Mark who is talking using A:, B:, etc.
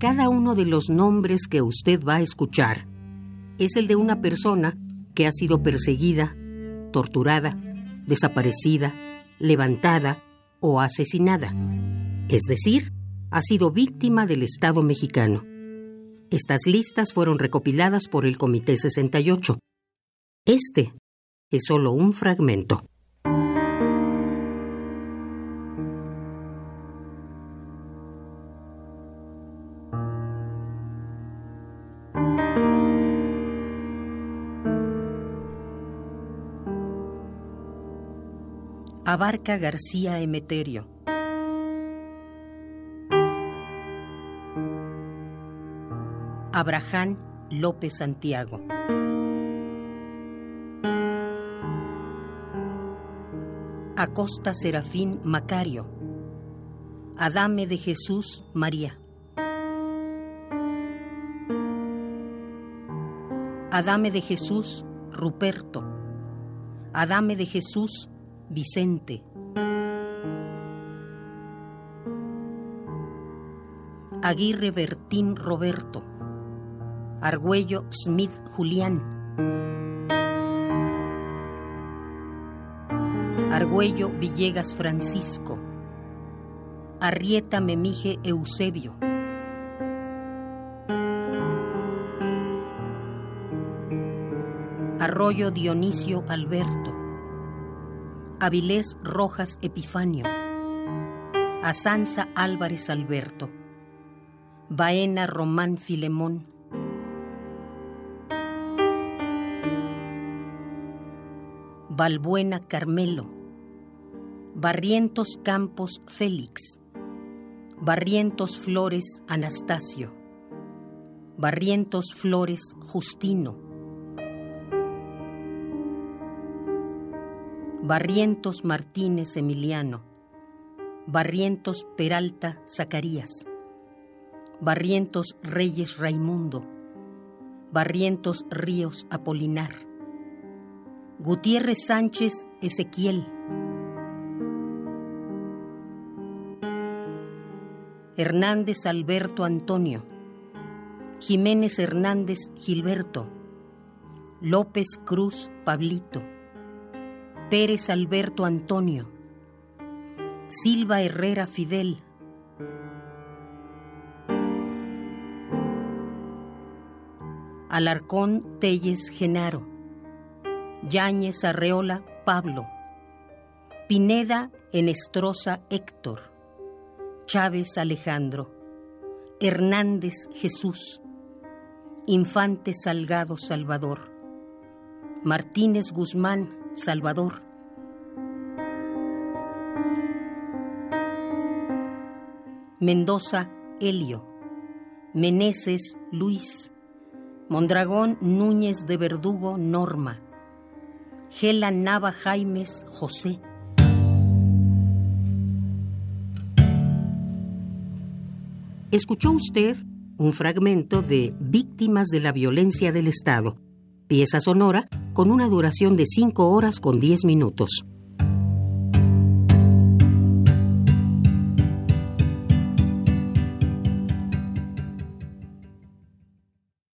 A: Cada uno de los nombres que usted va a escuchar es el de una persona que ha sido perseguida, torturada, desaparecida, levantada o asesinada. Es decir, ha sido víctima del Estado mexicano. Estas listas fueron recopiladas por el Comité 68. Este es solo un fragmento. Abarca García Emeterio. Abraham López Santiago. Acosta Serafín Macario. Adame de Jesús María. Adame de Jesús Ruperto. Adame de Jesús Vicente. Aguirre Bertín Roberto. Argüello Smith Julián. Argüello Villegas Francisco. Arrieta Memije Eusebio. Arroyo Dionisio Alberto. Avilés Rojas Epifanio, Asanza Álvarez Alberto, Baena Román Filemón, Balbuena Carmelo, Barrientos Campos Félix, Barrientos Flores Anastasio, Barrientos Flores Justino, Barrientos Martínez Emiliano, Barrientos Peralta Zacarías, Barrientos Reyes Raimundo, Barrientos Ríos Apolinar, Gutiérrez Sánchez Ezequiel, Hernández Alberto Antonio, Jiménez Hernández Gilberto, López Cruz Pablito, Pérez Alberto Antonio, Silva Herrera Fidel, Alarcón Telles Genaro, Yáñez Arreola Pablo, Pineda Enestrosa Héctor, Chávez Alejandro, Hernández Jesús, Infante Salgado Salvador, Martínez Guzmán Salvador. Mendoza, Helio. Meneses, Luis. Mondragón, Núñez de Verdugo, Norma. Gela Nava Jaimes, José. Escuchó usted un fragmento de Víctimas de la Violencia del Estado pieza sonora con una duración de 5 horas con 10 minutos.